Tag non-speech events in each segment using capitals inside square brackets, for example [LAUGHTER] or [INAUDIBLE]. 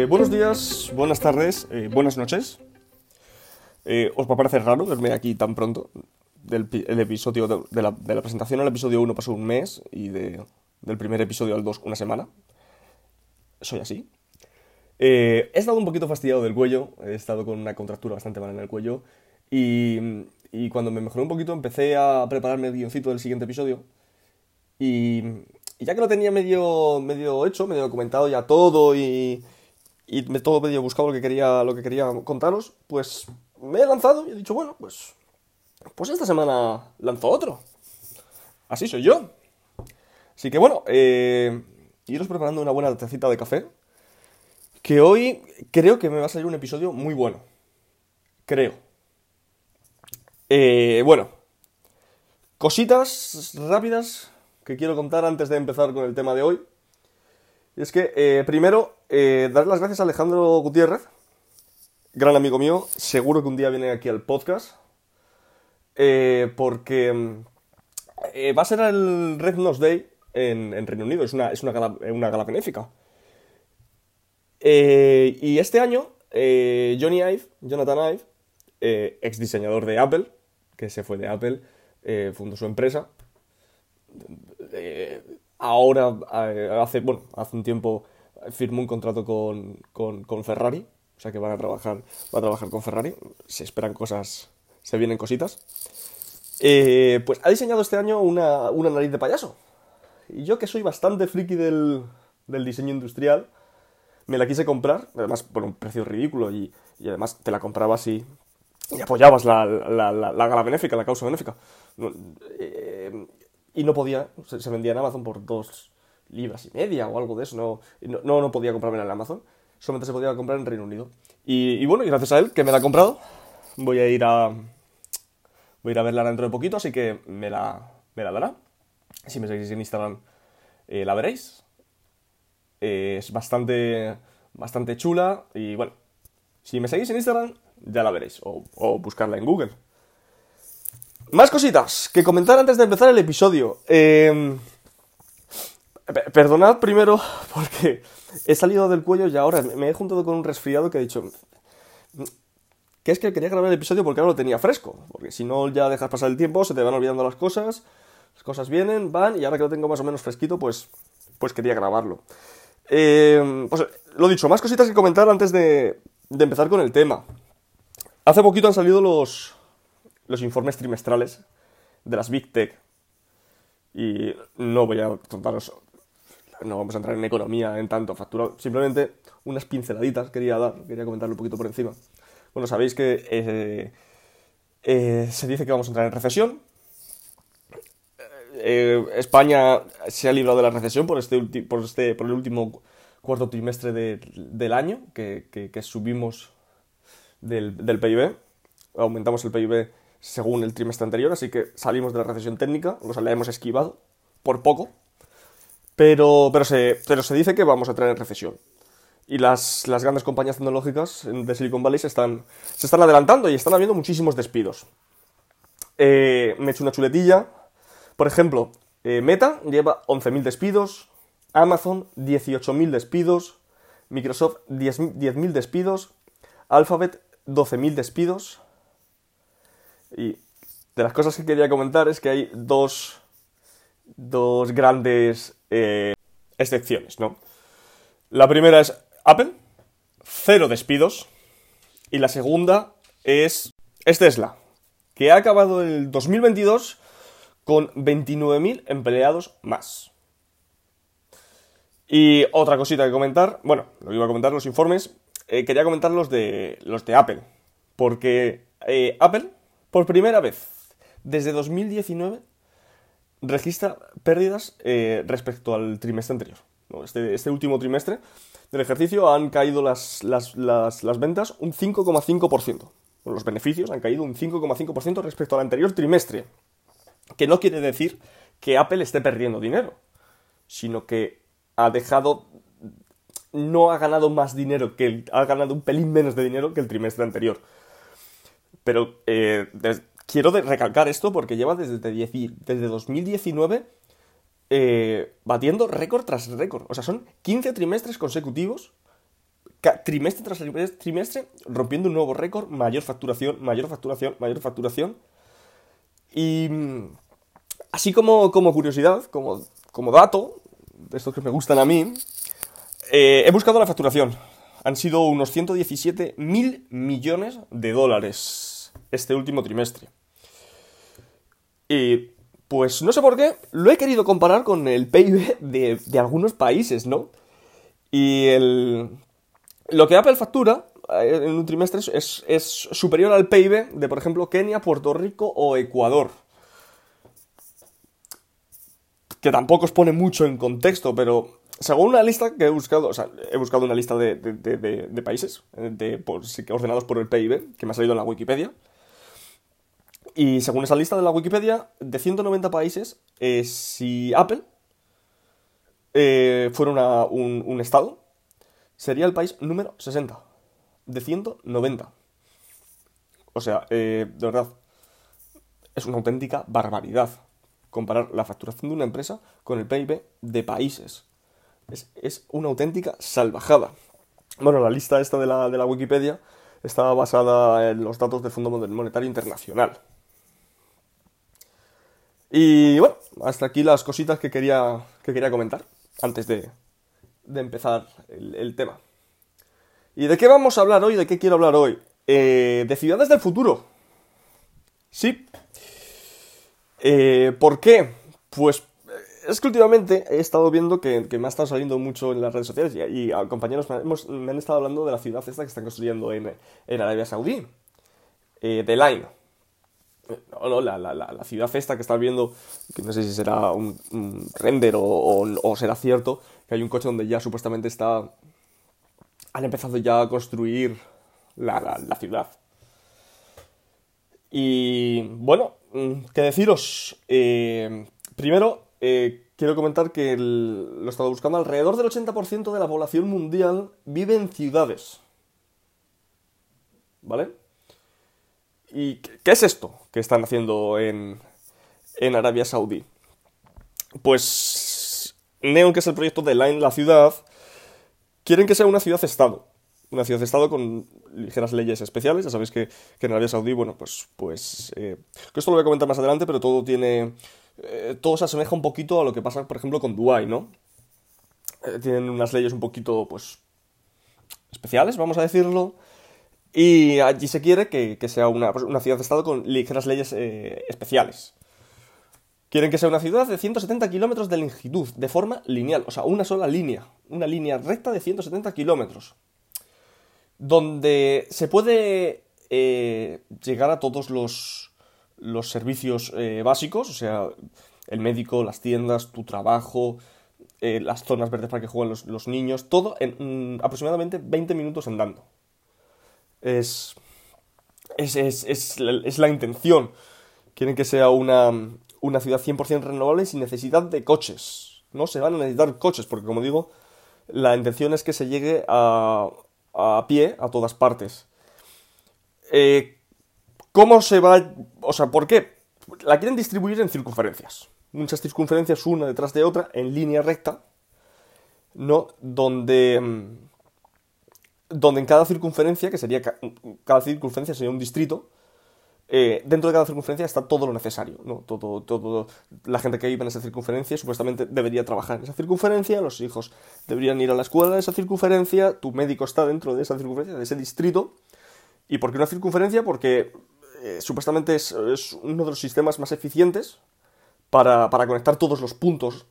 Eh, buenos días, buenas tardes, eh, buenas noches. Eh, os va a parecer raro verme aquí tan pronto. Del el episodio de, de la, de la presentación al episodio 1 pasó un mes y de- del primer episodio al 2 una semana. Soy así. Eh, he estado un poquito fastidiado del cuello, he estado con una contractura bastante mala en el cuello y, y cuando me mejoré un poquito empecé a prepararme el guioncito del siguiente episodio y, y ya que lo tenía medio, medio hecho, medio documentado ya todo y, y me- todo medio buscado lo que quería, lo que quería contaros, pues me he lanzado y he dicho, bueno, pues, pues esta semana lanzo otro. Así soy yo. Así que bueno, eh, iros preparando una buena tacita de café, que hoy creo que me va a salir un episodio muy bueno. Creo. Eh, bueno, cositas rápidas que quiero contar antes de empezar con el tema de hoy. Y es que, eh, primero, eh, dar las gracias a Alejandro Gutiérrez, gran amigo mío, seguro que un día viene aquí al podcast, eh, porque mm, va a ser el Red Nose Day en, en Reino Unido, es una, es una, gala, una gala benéfica. Y este año, Johnny Ive, Jonathan Ive, ex diseñador de Apple, que se fue de Apple, fundó su empresa. Ahora, eh, hace, bueno, hace un tiempo firmó un contrato con, con- Ferrari, o sea que van a trabajar, va a trabajar con Ferrari. Se esperan cosas, se vienen cositas. Eh, pues ha diseñado este año una, una nariz de payaso. Y yo que soy bastante friki del, del diseño industrial, me la quise comprar, además por un precio ridículo y, y además te la comprabas y, y apoyabas la, la, la, la gala benéfica, la causa benéfica. Eh, y no podía, se, vendía en Amazon por dos libras y media o algo de eso, no, no, no, podía comprarme en Amazon, solamente se podía comprar en Reino Unido. Y, bueno, y gracias a él, que me la ha comprado, voy a ir a, voy a ir a verla dentro de poquito, así que me la, me la dará. Si me seguís en Instagram, eh, la veréis. Es bastante, bastante chula y bueno, si me seguís en Instagram, ya la veréis. O buscarla en Google. Más cositas que comentar antes de empezar el episodio. Pe- perdonad primero [LAUGHS] porque he salido del cuello y ahora me he juntado con un resfriado que he dicho que es que quería grabar el episodio porque ahora lo tenía fresco. Porque si no ya dejas pasar el tiempo, se te van olvidando las cosas, las cosas vienen, van, y ahora que lo tengo más o menos fresquito, pues, pues quería grabarlo. Eh, pues lo dicho, más cositas que comentar antes de, de empezar con el tema. Hace poquito han salido los, los informes trimestrales de las Big Tech. Y no voy a contaros, no vamos a entrar en economía, en tanto factura, simplemente unas pinceladitas quería dar, quería comentarlo un poquito por encima. Bueno, sabéis que eh, eh, se dice que vamos a entrar en recesión. Eh, España se ha librado de la recesión por, este, por, este, por el último cuarto trimestre de- del año, que, subimos del PIB, aumentamos el PIB según el trimestre anterior, así que salimos de la recesión técnica, o sea, la hemos esquivado por poco, pero, pero, se, pero se dice que vamos a en recesión. Y las, las grandes compañías tecnológicas de Silicon Valley se están, se están adelantando y están habiendo muchísimos despidos. Eh, me he hecho una chuletilla. Por ejemplo, eh, Meta lleva 11.000 despidos, Amazon 18.000 despidos, Microsoft 10.000 10.000 despidos, Alphabet 12.000 despidos. Y de las cosas que quería comentar es que hay dos, dos grandes eh, excepciones, ¿no? La primera es Apple, cero despidos. Y la segunda es, es Tesla, que ha acabado el 2022 con 29.000 empleados más. Y otra cosita que comentar, bueno, lo iba a comentar los informes, eh, quería comentar los de, los de Apple, porque eh, Apple, por primera vez desde 2019, registra pérdidas eh, respecto al trimestre anterior. ¿no? Este, este último trimestre del ejercicio han caído las, las, las, las ventas un 5,5%. Bueno, Los beneficios han caído un 5,5% respecto al anterior trimestre. Que no quiere decir que Apple esté perdiendo dinero, sino que ha dejado. No ha ganado más dinero que el, ha ganado un pelín menos de dinero que el trimestre anterior. Pero eh, quiero recalcar esto porque lleva desde, desde 2019 eh, batiendo récord tras récord. O sea, son 15 trimestres consecutivos trimestre tras trimestre, rompiendo un nuevo récord, mayor facturación, mayor facturación, mayor facturación. Y mm, así como, como curiosidad, como, como dato, de estos que me gustan a mí, eh, he buscado la facturación. Han sido unos 117 mil millones de dólares este último trimestre. Y pues no sé por qué, lo he querido comparar con el PIB de, de algunos países, ¿no? Y el, lo que Apple factura eh, en un trimestre es, es, superior al PIB de, por ejemplo, Kenia, Puerto Rico o Ecuador. Que tampoco os pone mucho en contexto, pero según una lista que he buscado, o sea, he buscado una lista de, países ordenados por el PIB, que me ha salido en la Wikipedia. Y según esa lista de la Wikipedia, de 190 países, eh, si Apple eh, fuera un, un estado, sería el país número 60, de 190. O sea, eh, de verdad, es una auténtica barbaridad comparar la facturación de una empresa con el PIB de países. Es, una auténtica salvajada. Bueno, la lista esta de la, de la Wikipedia estaba basada en los datos del Fondo Monetario Internacional. Y bueno, hasta aquí las cositas que quería, que quería comentar antes de, de empezar el, tema. ¿Y de qué vamos a hablar hoy? ¿De qué quiero hablar hoy? Eh, de ciudades del futuro. Sí. Eh, ¿Por qué? Pues es que últimamente he estado viendo que, me ha estado saliendo mucho en las redes sociales y, compañeros me, han estado hablando de la ciudad esta que están construyendo en, Arabia Saudí, eh, de Line. No, no, la, la, ciudad esta que estás viendo, que no sé si será un, render o, será cierto, que hay un coche donde ya supuestamente está... Han empezado ya a construir la, ciudad. Y bueno, mm, ¿qué deciros? Eh, primero, eh, quiero comentar que lo he estado buscando, alrededor del 80% de la población mundial vive en ciudades. ¿Vale? ¿Y qué es esto que están haciendo en, en Arabia Saudí? Pues Neon, que es el proyecto de Line, la ciudad, quieren que sea una ciudad-estado. Una ciudad-estado con ligeras leyes especiales. Ya sabéis que, en Arabia Saudí, bueno, pues, pues eh, esto lo voy a comentar más adelante, pero todo tiene, eh, todo se asemeja un poquito a lo que pasa, por ejemplo, con Dubái, ¿no? Eh, tienen unas leyes un poquito, pues, especiales, vamos a decirlo. Y allí se quiere que, sea una, pues, una ciudad-estado con ligeras leyes especiales. Quieren que sea una ciudad de 170 kilómetros de longitud, de forma lineal, o sea, una sola línea, una línea recta de 170 kilómetros, donde se puede eh, llegar a todos los, los servicios eh, básicos, o sea, el médico, las tiendas, tu trabajo, eh, las zonas verdes para que jueguen los, niños, todo en mm, aproximadamente 20 minutos andando. Es, es, es, es la intención. Quieren que sea una, una ciudad 100% renovable sin necesidad de coches. No se van a necesitar coches, porque como digo, la intención es que se llegue a, a pie a todas partes. Eh, ¿Cómo se va? O sea, ¿por qué? La quieren distribuir en circunferencias. Muchas circunferencias una detrás de otra, en línea recta, ¿no? Donde, mm, donde en cada circunferencia, que sería cada circunferencia sería un distrito, eh, dentro de cada circunferencia está todo lo necesario, ¿no? Todo, todo, la gente que vive en esa circunferencia supuestamente debería trabajar en esa circunferencia, los hijos deberían ir a la escuela en esa circunferencia, tu médico está dentro de esa circunferencia, de ese distrito. ¿Y por qué una circunferencia? Porque eh, supuestamente es, uno de los sistemas más eficientes para, conectar todos los puntos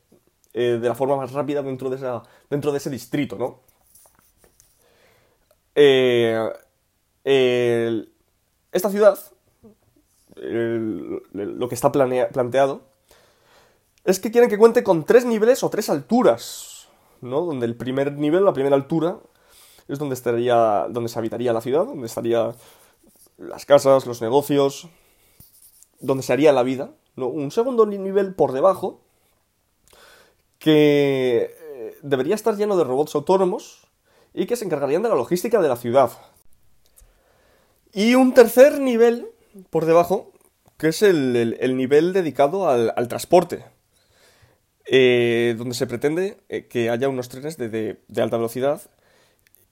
eh, de la forma más rápida dentro de, esa, dentro de ese distrito, ¿no? esta ciudad lo que está planteado, es que quieren que cuente con tres niveles o tres alturas, ¿no? Donde el primer nivel, la primera altura, es donde estaría, donde se habitaría la ciudad, donde estarían las casas, los negocios, donde se haría la vida. Un segundo nivel por debajo, que eh, debería estar lleno de robots autónomos y que se encargarían de la logística de la ciudad. Y un tercer nivel por debajo, que es el, nivel dedicado al, transporte, eh, donde se pretende eh, que haya unos trenes de, alta velocidad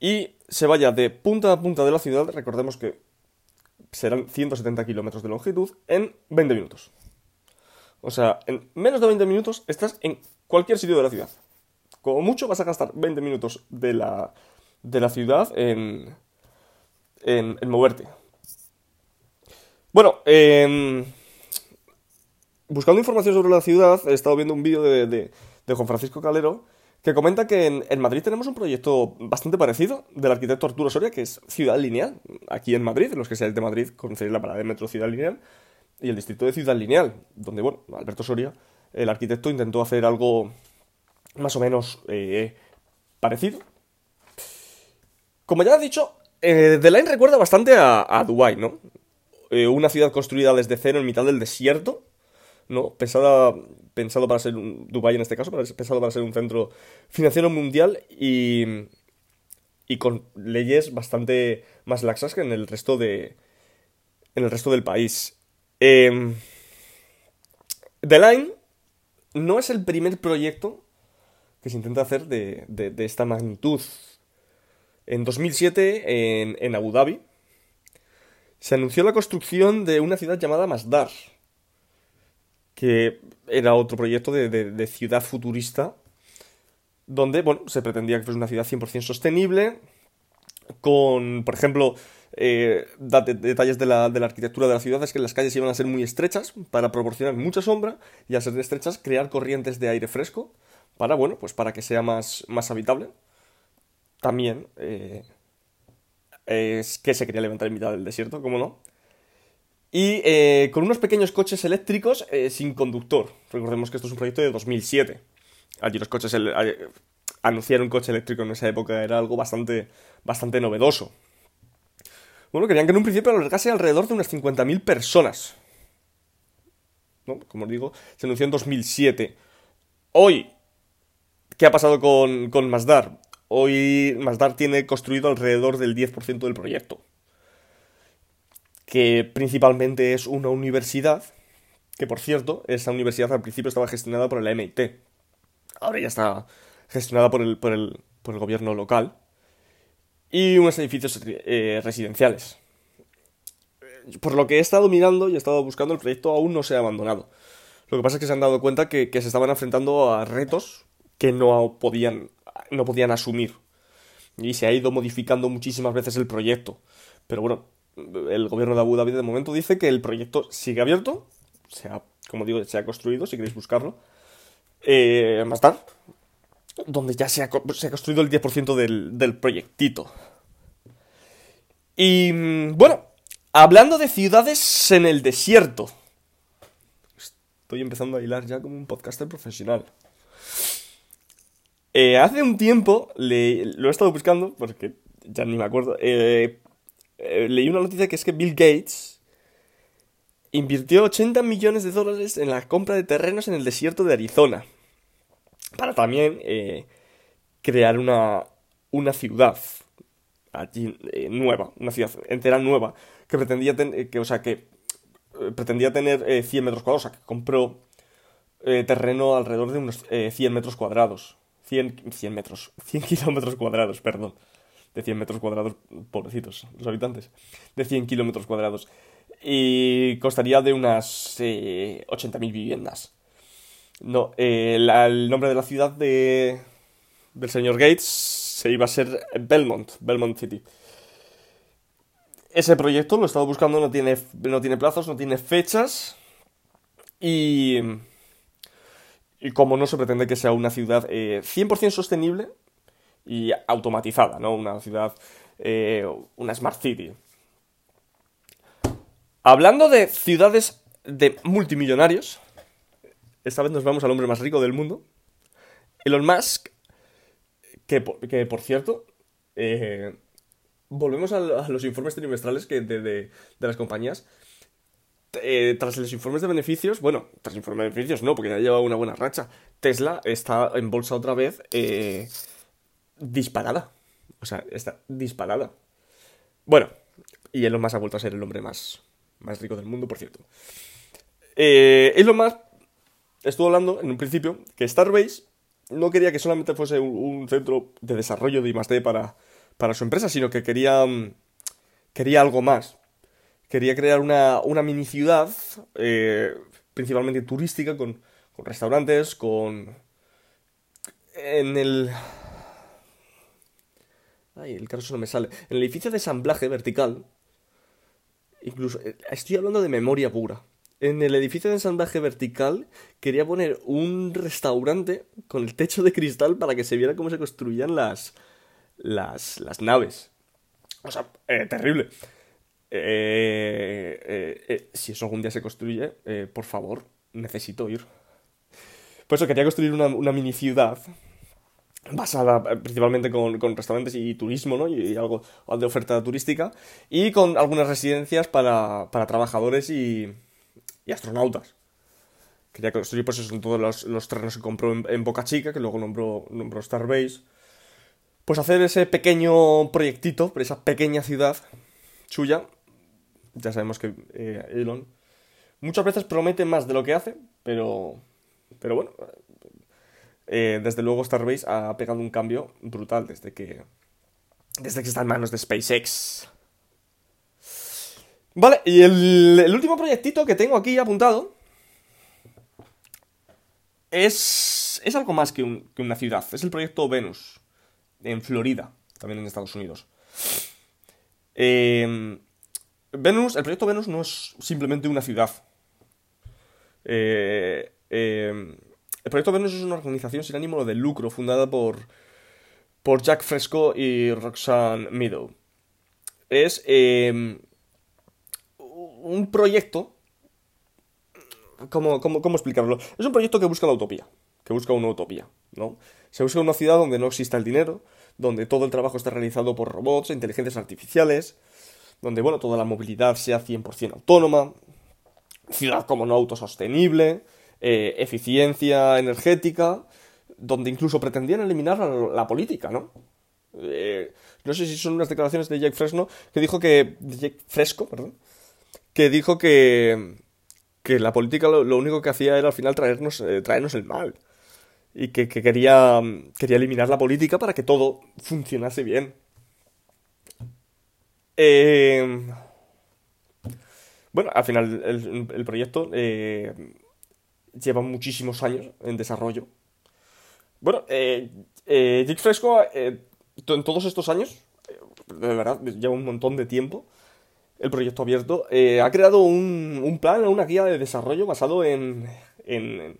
y se vaya de punta a punta de la ciudad, recordemos que serán 170 kilómetros de longitud, en 20 minutos. O sea, en menos de 20 minutos estás en cualquier sitio de la ciudad. Como mucho vas a gastar 20 minutos de la, de la ciudad en, en, moverte. Bueno, em, buscando información sobre la ciudad, he estado viendo un vídeo de, de, de Juan Francisco Calero que comenta que en, Madrid tenemos un proyecto bastante parecido del arquitecto Arturo Soria, que es Ciudad Lineal. Aquí en Madrid, los que sean de Madrid, conoceréis la parada de metro Ciudad Lineal y el distrito de Ciudad Lineal, donde, bueno, Alberto Soria, el arquitecto, intentó hacer algo más o menos eh, parecido. Como ya he dicho, eh, Line recuerda bastante a, a Dubái, ¿no? Eh, una ciudad construida desde cero en mitad del desierto, ¿no? Pensada, pensado para ser un, Dubái en este caso, pensado para ser un centro financiero mundial y, y con leyes bastante más laxas que en el resto de en el resto del país. Eh, The Line no es el primer proyecto que se intenta hacer de, de, esta magnitud. En 2007, en, en, Abu Dhabi, se anunció la construcción de una ciudad llamada Masdar, que era otro proyecto de, de ciudad futurista, donde, bueno, se pretendía que fuese una ciudad 100% sostenible, con, por ejemplo, eh, detalles de la, arquitectura de la ciudad es que las calles iban a ser muy estrechas para proporcionar mucha sombra y al ser estrechas crear corrientes de aire fresco para, bueno, pues para que sea más, más habitable. También eh, es que se quería levantar en mitad del desierto, ¿cómo no? Y eh, con unos pequeños coches eléctricos sin conductor. Recordemos que esto es un proyecto de 2007. Allí los coches... anunciar un coche eléctrico en esa época era algo bastante, bastante novedoso. Bueno, querían que en un principio albergase alrededor de unas 50.000 personas. Como os digo, se anunció en 2007. Hoy, ¿qué ha pasado con, con? Hoy Masdar tiene construido alrededor del 10% del proyecto. Que principalmente es una universidad. Que por cierto, esa universidad al principio estaba gestionada por el MIT. Ahora ya está gestionada por el, por el, por el gobierno local y unos edificios eh, residenciales. Por lo que he estado mirando y he estado buscando, el proyecto aún no se ha abandonado. Lo que pasa es que se han dado cuenta que, se estaban enfrentando a retos que no podían, no podían asumir. Y se ha ido modificando muchísimas veces el proyecto. Pero bueno, el gobierno de Abu Dhabi de momento dice que el proyecto sigue abierto. Se ha, como digo, se ha construido, si queréis buscarlo. Eh, más tarde, donde ya se ha, construido el 10% del, del proyectito. Y mm, bueno, hablando de ciudades en el desierto. Estoy empezando a hilar ya como un podcaster profesional. Eh, hace un tiempo le, lo he estado buscando, porque ya ni me acuerdo. Eh, eh, leí una noticia que es que Bill Gates invirtió 80 millones de dólares en la compra de terrenos en el desierto de Arizona para también eh, crear una, una ciudad allí eh, nueva, una ciudad entera nueva, que pretendía, tener que, o sea, que eh, pretendía tener 100 metros cuadrados, o sea, que compró terreno alrededor de unos 100 metros cuadrados. 100, 100 metros, 100 [LAUGHS] kilómetros cuadrados, perdón. De 100 metros cuadrados, pobrecitos, los habitantes. De 100 kilómetros cuadrados. Y costaría de unas 80.000 viviendas. No, eh, el nombre de la ciudad de, del señor Gates se iba a ser Belmont, Belmont City. Ese proyecto lo he estado buscando, no tiene, no tiene plazos, no tiene fechas. Y, y como no se pretende que sea una ciudad 100% eh, sostenible y automatizada, ¿no? Una ciudad, eh, una Smart City. Hablando de ciudades de multimillonarios, esta vez nos vamos al hombre más rico del mundo. Elon Musk, que, que por cierto, eh, volvemos a, los informes trimestrales que de, las compañías. Eh, tras los informes de beneficios, bueno, tras informes de beneficios no, porque ya lleva una buena racha. Tesla está en bolsa otra vez eh, disparada. O sea, está disparada. Bueno, y Elon Musk ha vuelto a ser el hombre más, más rico del mundo, por cierto. Elon Musk estuvo hablando en un principio que Starbase no quería que solamente fuese un, centro de desarrollo de I+.D. para, para su empresa, sino que quería, quería algo más. Quería crear una, una mini ciudad, eh, principalmente turística, con, con restaurantes, con... En el... Ay, el caso no me sale. En el edificio de ensamblaje vertical, incluso, eh, estoy hablando de memoria pura. En el edificio de ensamblaje vertical quería poner un restaurante con el techo de cristal para que se viera cómo se construían las, las, las naves. O sea, eh, terrible. Eh, si eso algún día se construye, por favor, necesito ir. Por eso quería construir una mini ciudad basada eh, principalmente con, restaurantes y turismo, ¿no? Y, algo de oferta turística. Y con algunas residencias para, para trabajadores y, y, astronautas. Quería construir, pues eso, en todos los, los terrenos que compró en, Boca Chica, que luego nombró, nombró Starbase. Pues hacer ese pequeño proyectito, esa pequeña ciudad suya. Ya sabemos que eh, Elon muchas veces promete más de lo que hace, pero, pero bueno, eh, desde luego Starbase ha pegado un cambio brutal desde que, desde que está en manos de SpaceX. Vale, y el, último proyectito que tengo aquí apuntado es, es algo más que, una ciudad. Es el proyecto Venus, en Florida, también en Estados Unidos. Em, Venus, el proyecto Venus no es simplemente una ciudad. Eh, em, el Proyecto Venus es una organización sin ánimo de lucro fundada por, por Jack Fresco y Roxanne Meadow. Es em, un proyecto... ¿cómo, cómo, explicarlo? Es un proyecto que busca la utopía, que busca una utopía, ¿no? Se busca una ciudad donde no exista el dinero, donde todo el trabajo esté realizado por robots, e inteligencias artificiales, donde, bueno, toda la movilidad sea 100% autónoma, ciudad como no autosostenible, eh, eficiencia energética, donde incluso pretendían eliminar la, política, ¿no? Eh, no sé si son unas declaraciones de Jake Fresno que dijo que. Jake Fresco, perdón. Que dijo que. que la política lo, único que hacía era al final traernos, eh, traernos el mal. Y que, quería, quería eliminar la política para que todo funcionase bien. bueno, al final el proyecto lleva muchísimos años en desarrollo. Bueno, eh, eh Fresco, eh, en todos estos años, eh, de verdad, lleva un montón de tiempo, el proyecto abierto, ha creado un, un, plan, una guía de desarrollo basado en, en,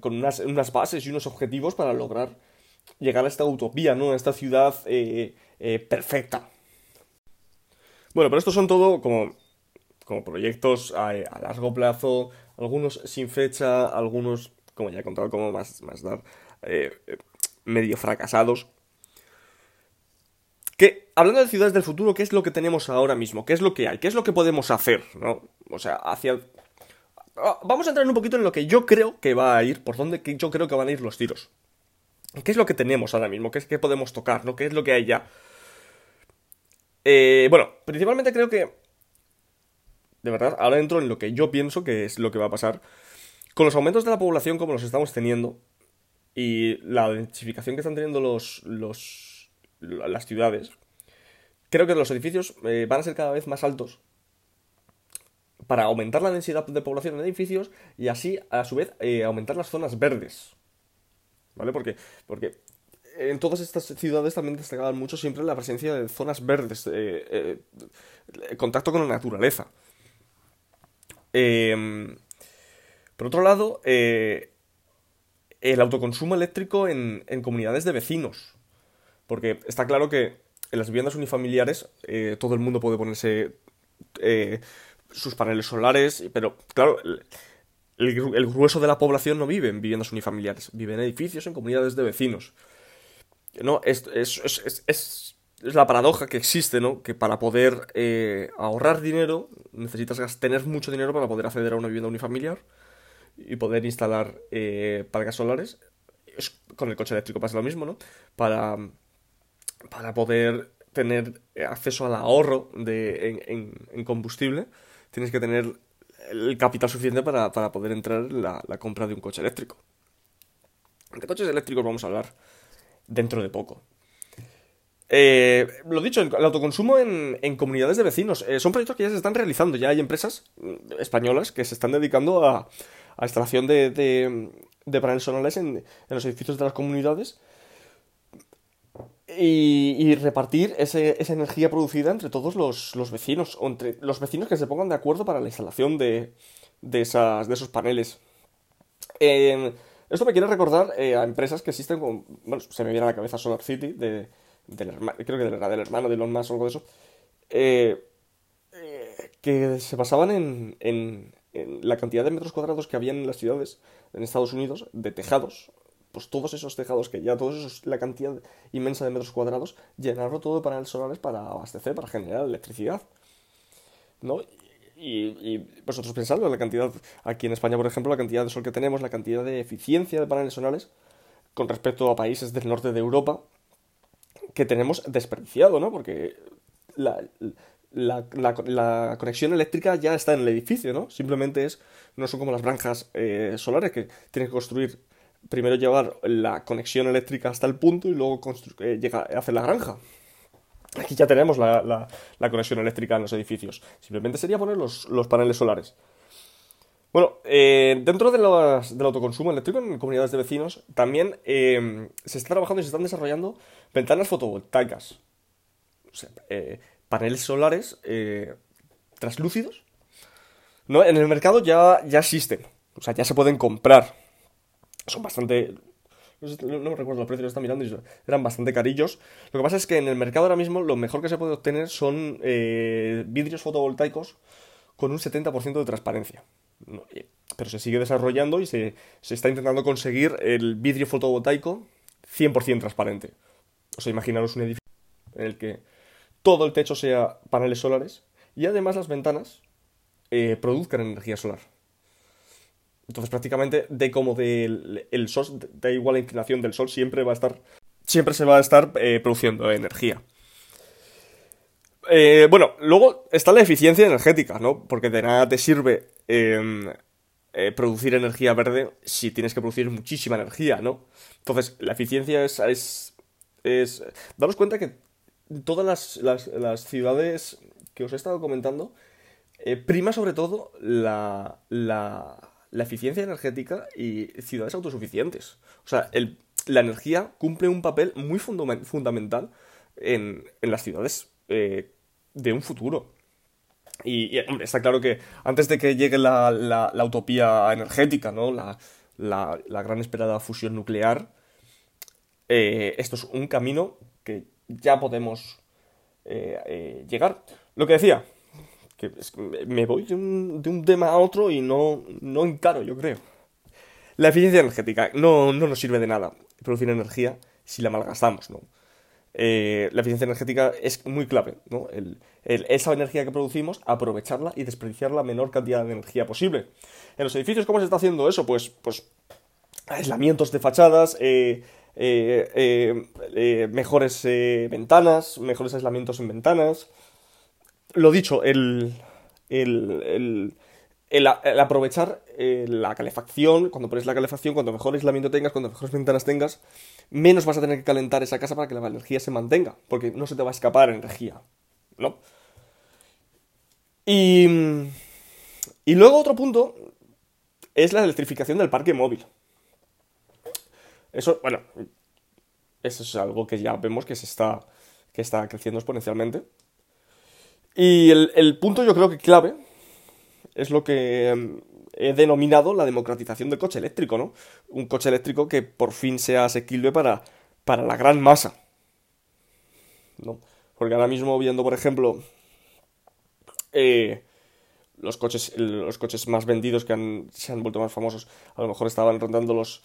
con unas, unas, bases y unos objetivos para lograr llegar a esta utopía, ¿no? A esta ciudad perfecta. Bueno, pero estos son todo como, como proyectos a, a largo plazo, algunos sin fecha, algunos, como ya he contado, como más, más dar, eh, medio fracasados. Que, hablando de ciudades del futuro, ¿qué es lo que tenemos ahora mismo? ¿Qué es lo que hay? ¿Qué es lo que podemos hacer? ¿no? O sea, hacia... Ah, vamos a entrar un poquito en lo que yo creo que va a ir, por dónde yo creo que van a ir los tiros. ¿Qué es lo que tenemos ahora mismo? ¿Qué es que podemos tocar? ¿no? ¿Qué es lo que hay ya? Eh, bueno, principalmente creo que de verdad, ahora entro en lo que yo pienso que es lo que va a pasar. Con los aumentos de la población como los estamos teniendo y la densificación que están teniendo los, los, las ciudades, creo que los edificios eh, van a ser cada vez más altos para aumentar la densidad de población en edificios y así, a su vez, eh, aumentar las zonas verdes. ¿Vale? Porque, porque en todas estas ciudades también destacaban mucho siempre la presencia de zonas verdes, eh, contacto con la naturaleza. Em, por otro lado, eh, el autoconsumo eléctrico en, comunidades de vecinos. Porque está claro que en las viviendas unifamiliares eh, todo el mundo puede ponerse eh, sus paneles solares, pero claro, el, grueso de la población no vive en viviendas unifamiliares, vive en edificios, en comunidades de vecinos. No, es es la paradoja que existe, ¿no? Que para poder eh, ahorrar dinero necesitas tener mucho dinero para poder acceder a una vivienda unifamiliar y poder instalar eh, solares. con el coche eléctrico pasa lo mismo, ¿no? Para, para poder tener acceso al ahorro de, en, combustible, tienes que tener el capital suficiente para, poder entrar en la, la compra de un coche eléctrico. De coches eléctricos vamos a hablar dentro de poco. Eh, lo dicho, el, autoconsumo en, comunidades de vecinos. Eh, son proyectos que ya se están realizando. Ya hay empresas mm, españolas que se están dedicando a, a instalación de, de, paneles solares en, los edificios de las comunidades y, repartir esa energía producida entre todos los, vecinos, o entre los vecinos que se pongan de acuerdo para la instalación de, de, esas, esos paneles. esto me quiere recordar eh, a empresas que existen con. Bueno, se me viene a la cabeza Solar City, de, del, creo que del, del hermano de Elon Musk o algo de eso, eh, eh, que se basaban en, en, la cantidad de metros cuadrados que había en las ciudades en Estados Unidos de tejados. Pues todos esos tejados que ya, todos esos, la cantidad inmensa de metros cuadrados, llenarlo todo de paneles solares para abastecer, para generar electricidad. ¿No? Y, y, vosotros pensadlo, la cantidad, aquí en España, por ejemplo, la cantidad de sol que tenemos, la cantidad de eficiencia de paneles solares con respecto a países del norte de Europa, que tenemos desperdiciado, ¿no? Porque la, conexión eléctrica ya está en el edificio, ¿no? Simplemente es, no son como las granjas eh, solares que tienes que construir, primero llevar la conexión eléctrica hasta el punto y luego eh, llega, hacer la granja. Aquí ya tenemos la, conexión eléctrica en los edificios. Simplemente sería poner los, paneles solares. Bueno, eh, dentro de del autoconsumo eléctrico en comunidades de vecinos, también se está trabajando y se están desarrollando Ventanas fotovoltaicas. O sea, eh, paneles solares eh, translúcidos. ¿no? En el mercado ya, ya existen. O sea, ya se pueden comprar. Son bastante. No, me recuerdo los precios, lo están mirando y eran bastante carillos. Lo que pasa es que en el mercado ahora mismo lo mejor que se puede obtener son eh, vidrios fotovoltaicos con un 70% de transparencia. Pero se sigue desarrollando y se, se está intentando conseguir el vidrio fotovoltaico 100% transparente. O sea, imaginaros un edificio en el que todo el techo sea paneles solares y además las ventanas eh, produzcan energía solar. Entonces prácticamente de como del el sol, da igual la inclinación del sol, siempre va a estar, siempre se va a estar eh, produciendo energía. Eh, bueno, luego está la eficiencia energética, ¿no? Porque de nada te sirve em, producir energía verde si tienes que producir muchísima energía, ¿no? Entonces, la eficiencia es, es daros cuenta que todas las, ciudades que os he estado comentando, eh, prima sobre todo la, la, eficiencia energética y ciudades autosuficientes. O sea, la energía cumple un papel muy fundamental en, las ciudades eh, de un futuro. Y, está claro que antes de que llegue la, la utopía energética, ¿no? La, la, gran esperada fusión nuclear, eh, esto es un camino que ya podemos eh, eh, llegar. Lo que decía, que me voy de un, tema a otro y no, no encaro, yo creo. La eficiencia energética no, no nos sirve de nada producir energía si la malgastamos, ¿no? La eficiencia energética es muy clave, ¿no? esa energía que producimos, aprovecharla y desperdiciar la menor cantidad de energía posible. En los edificios, ¿cómo se está haciendo eso? Pues, pues aislamientos de fachadas, eh, eh, eh, mejores ventanas, mejores aislamientos en ventanas. Lo dicho, el, el, el, aprovechar la calefacción, cuando pones la calefacción, cuanto mejor aislamiento tengas, cuanto mejores ventanas tengas, menos vas a tener que calentar esa casa para que la energía se mantenga, porque no se te va a escapar energía, ¿no? Y, y luego otro punto es la electrificación del parque móvil. Eso, bueno, eso es algo que ya vemos que se está, que está creciendo exponencialmente. Y el, punto yo creo que clave es lo que em, he denominado la democratización del coche eléctrico, ¿no? Un coche eléctrico que por fin sea asequible para, para la gran masa. ¿No? Porque ahora mismo viendo, por ejemplo, eh, los, coches, los coches más vendidos que se han vuelto más famosos, a lo mejor estaban rondando los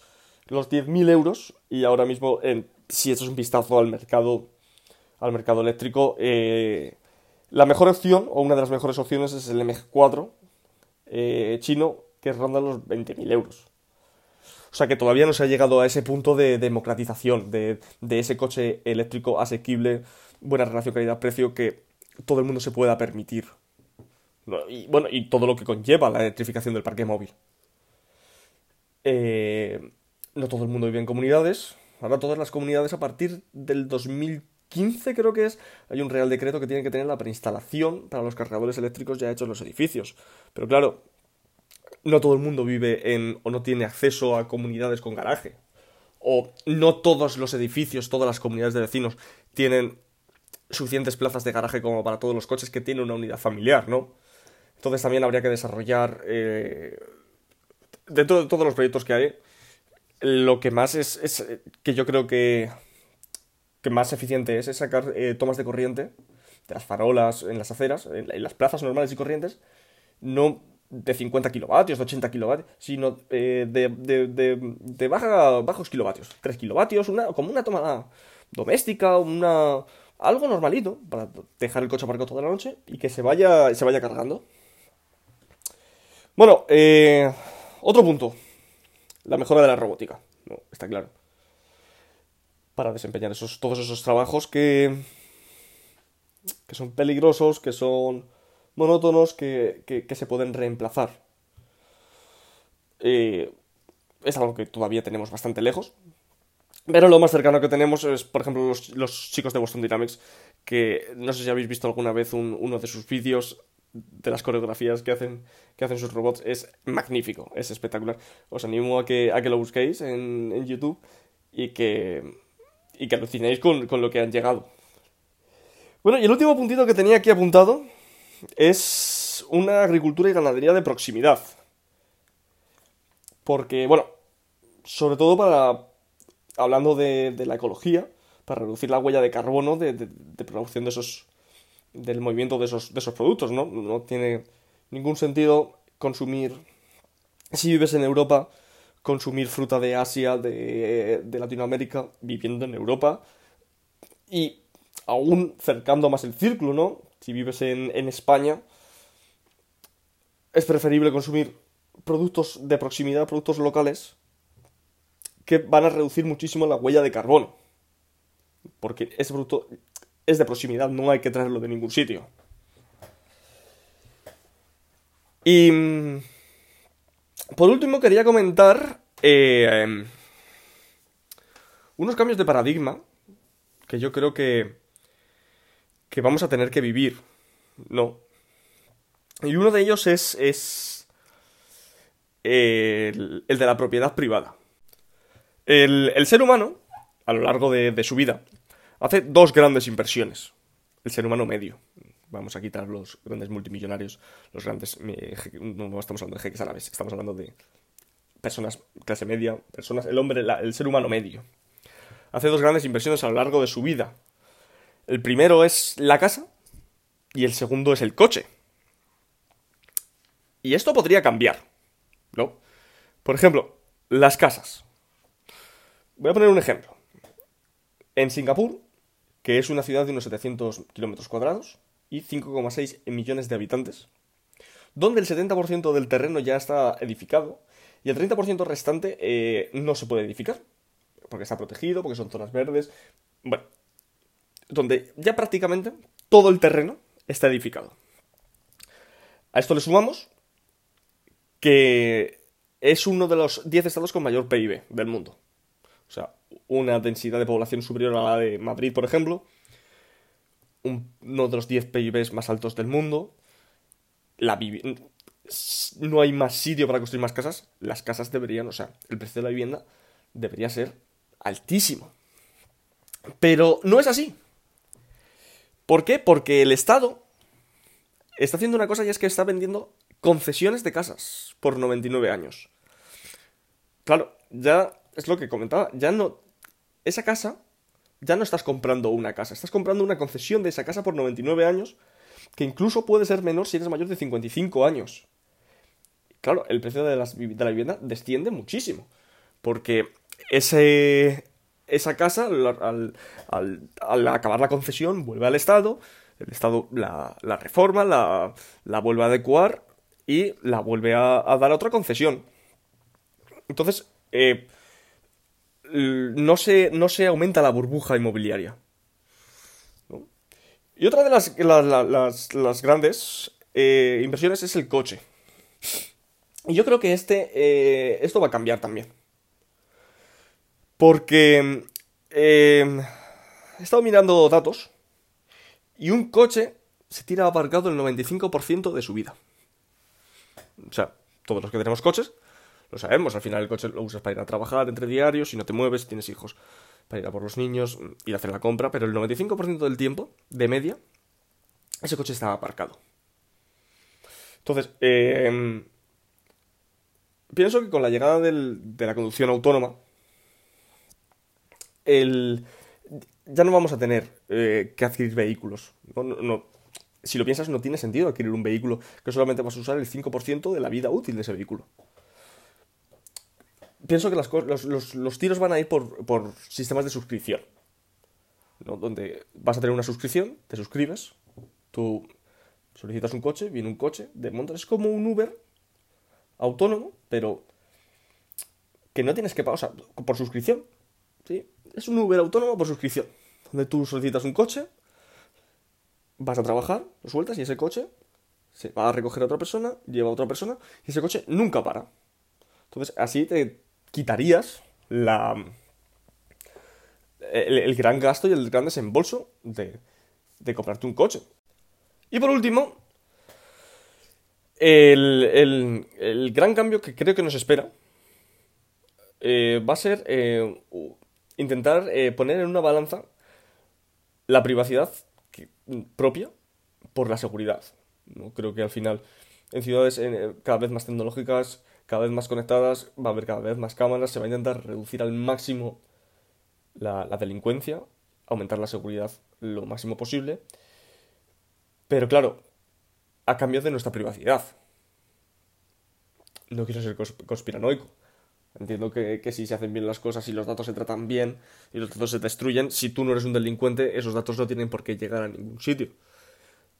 los 10.000 euros y ahora mismo, si echas un vistazo al mercado, al mercado eléctrico, eh, la mejor opción, o una de las mejores opciones, es el MG4 eh, chino, que ronda los 20.000 euros. O sea que todavía no se ha llegado a ese punto de democratización, de, ese coche eléctrico asequible, buena relación calidad-precio que todo el mundo se pueda permitir. Y bueno, y todo lo que conlleva la electrificación del parque móvil. Eh, no todo el mundo vive en comunidades. Ahora todas las comunidades a partir del 2000, 15 creo que es, hay un real decreto que tiene que tener la preinstalación para los cargadores eléctricos ya hechos en los edificios. Pero claro, no todo el mundo vive en o no tiene acceso a comunidades con garaje. O no todos los edificios, todas las comunidades de vecinos tienen suficientes plazas de garaje como para todos los coches que tienen una unidad familiar, ¿no? Entonces también habría que desarrollar, eh, de todos los proyectos que hay, lo que más es, es que yo creo que, que más eficiente es, es sacar eh, tomas de corriente de las farolas en las aceras, en, las plazas normales y corrientes, no de 50 kilovatios, de 80 kilovatios, sino eh, de, de, de, baja, bajos kilovatios, 3 kilovatios, una, como una toma doméstica, una, algo normalito, para dejar el coche aparcado toda la noche y que se vaya, se vaya cargando. Bueno, eh, otro punto, la mejora de la robótica, no, está claro. Para desempeñar esos, todos esos trabajos que, que son peligrosos, que son monótonos, que, que, se pueden reemplazar. Eh, es algo que todavía tenemos bastante lejos. Pero lo más cercano que tenemos es, por ejemplo, los, chicos de Boston Dynamics, que no sé si habéis visto alguna vez uno de sus vídeos de las coreografías que hacen, que hacen sus robots. Es magnífico, es espectacular. Os animo a que, a que lo busquéis en, en YouTube y que, y que alucinéis con, con lo que han llegado. Bueno, y el último puntito que tenía aquí apuntado es una agricultura y ganadería de proximidad. Porque, bueno, sobre todo para, hablando de, de la ecología, para reducir la huella de carbono de, de, producción de esos, del movimiento de esos, de esos productos, ¿no? No tiene ningún sentido consumir, si vives en Europa, consumir fruta de Asia, de, de Latinoamérica, viviendo en Europa, y aún cercando más el círculo, ¿no? Si vives en, en España, es preferible consumir productos de proximidad, productos locales, que van a reducir muchísimo la huella de carbono. Porque ese producto es de proximidad, no hay que traerlo de ningún sitio. Y... Por último, quería comentar eh, unos cambios de paradigma que yo creo que que vamos a tener que vivir. No. Y uno de ellos es, es el, de la propiedad privada. El, ser humano, a lo largo de, su vida, hace dos grandes inversiones. El ser humano medio. Vamos a quitar los grandes multimillonarios, los grandes... No estamos hablando de jeques árabes, estamos hablando de personas clase media, personas, el hombre, el ser humano medio. Hace dos grandes inversiones a lo largo de su vida. El primero es la casa y el segundo es el coche. Y esto podría cambiar, ¿no? Por ejemplo, las casas. Voy a poner un ejemplo. En Singapur, que es una ciudad de unos 700 kilómetros cuadrados y 5,6 millones de habitantes, donde el 70% del terreno ya está edificado y el 30% restante eh, no se puede edificar, porque está protegido, porque son zonas verdes. Bueno, donde ya prácticamente todo el terreno está edificado. A esto le sumamos que es uno de los 10 estados con mayor PIB del mundo. O sea, una densidad de población superior a la de Madrid, por ejemplo. Uno de los 10 PIBs más altos del mundo. La no hay más sitio para construir más casas. Las casas deberían, o sea, el precio de la vivienda debería ser altísimo. Pero no es así. ¿Por qué? Porque el Estado está haciendo una cosa y es que está vendiendo concesiones de casas por 99 años. Claro, ya es lo que comentaba, ya no... Esa casa, ya no estás comprando una casa, estás comprando una concesión de esa casa por 99 años, que incluso puede ser menor si eres mayor de 55 años. Claro, el precio de, de la vivienda desciende muchísimo, porque ese, esa casa, al, acabar la concesión, vuelve al Estado, el Estado la, reforma, la, vuelve a adecuar y la vuelve a, dar a otra concesión. Entonces, eh, no, se, no se aumenta la burbuja inmobiliaria. Y otra de las, las, grandes eh, inversiones es el coche. Y yo creo que este, eh, esto va a cambiar también. Porque em, he estado mirando datos y un coche se tira aparcado el 95% de su vida. O sea, todos los que tenemos coches lo sabemos, al final el coche lo usas para ir a trabajar entre diarios, si no te mueves, tienes hijos, para ir a por los niños, ir a hacer la compra, pero el 95% del tiempo, de media, ese coche estaba aparcado. Entonces, eh, pienso que con la llegada de la conducción autónoma, el, ya no vamos a tener eh, que adquirir vehículos. si lo piensas, no tiene sentido adquirir un vehículo que solamente vas a usar el 5% de la vida útil de ese vehículo pienso que los, tiros van a ir por, sistemas de suscripción. Donde vas a tener una suscripción, te suscribes, tú solicitas un coche, viene un coche, de montas. Es como un Uber autónomo, pero que no tienes que pagar, o sea, por suscripción. ¿sí? Es un Uber autónomo por suscripción. Donde tú solicitas un coche, vas a trabajar, lo sueltas y ese coche se va a recoger a otra persona, lleva a otra persona y ese coche nunca para. Entonces, así te quitarías la, el, gran gasto y el gran desembolso de, de comprarte un coche. Y por último, el, el, gran cambio que creo que nos espera eh, va a ser eh, intentar eh, poner en una balanza la privacidad propia por la seguridad. ¿no? Creo que al final, en ciudades cada vez más tecnológicas, cada vez más conectadas, va a haber cada vez más cámaras, se va a intentar reducir al máximo la, delincuencia, aumentar la seguridad lo máximo posible, pero claro, a cambio de nuestra privacidad. No quiero ser conspiranoico. Entiendo que, si se hacen bien las cosas y los datos se tratan bien y los datos se destruyen, si tú no eres un delincuente, esos datos no tienen por qué llegar a ningún sitio.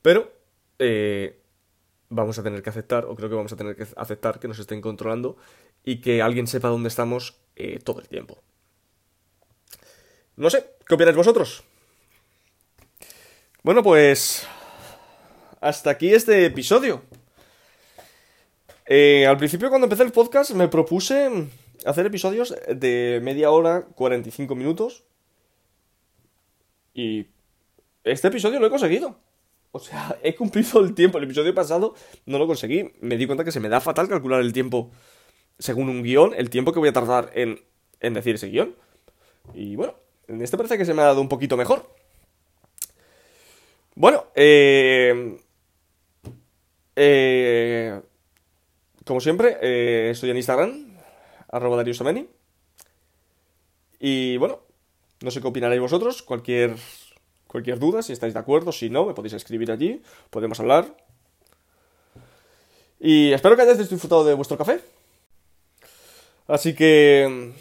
Pero eh, vamos a tener que aceptar, o creo que vamos a tener que aceptar que nos estén controlando y que alguien sepa dónde estamos eh, todo el tiempo. No sé, ¿qué opináis vosotros? Bueno, pues hasta aquí este episodio. Eh, al principio cuando empecé el podcast me propuse hacer episodios de media hora, 45 minutos. Y este episodio lo he conseguido. O sea, [LAUGHS] he cumplido el tiempo. El episodio pasado no lo conseguí. Me di cuenta que se me da fatal calcular el tiempo según un guion, el tiempo que voy a tardar en, en decir ese guion. Y bueno, en este parece que se me ha dado un poquito mejor. Bueno, eh, eh, como siempre, eh, estoy en Instagram, arroba Darius Y bueno, no sé qué opinaréis vosotros, cualquier Cualquier duda, si estáis de acuerdo, si no, me podéis escribir allí, podemos hablar. Y espero que hayáis disfrutado de vuestro café. Así que...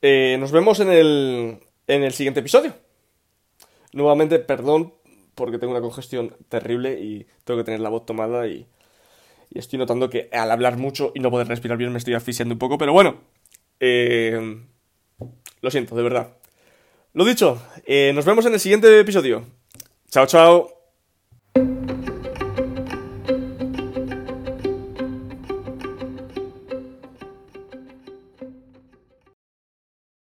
Eh, nos vemos en el, en el siguiente episodio. Nuevamente, perdón porque tengo una congestión terrible y tengo que tener la voz tomada y, y estoy notando que al hablar mucho y no poder respirar bien me estoy asfixiando un poco, pero bueno, eh, lo siento, de verdad. Lo dicho, eh, nos vemos en el siguiente episodio. Chao, chao.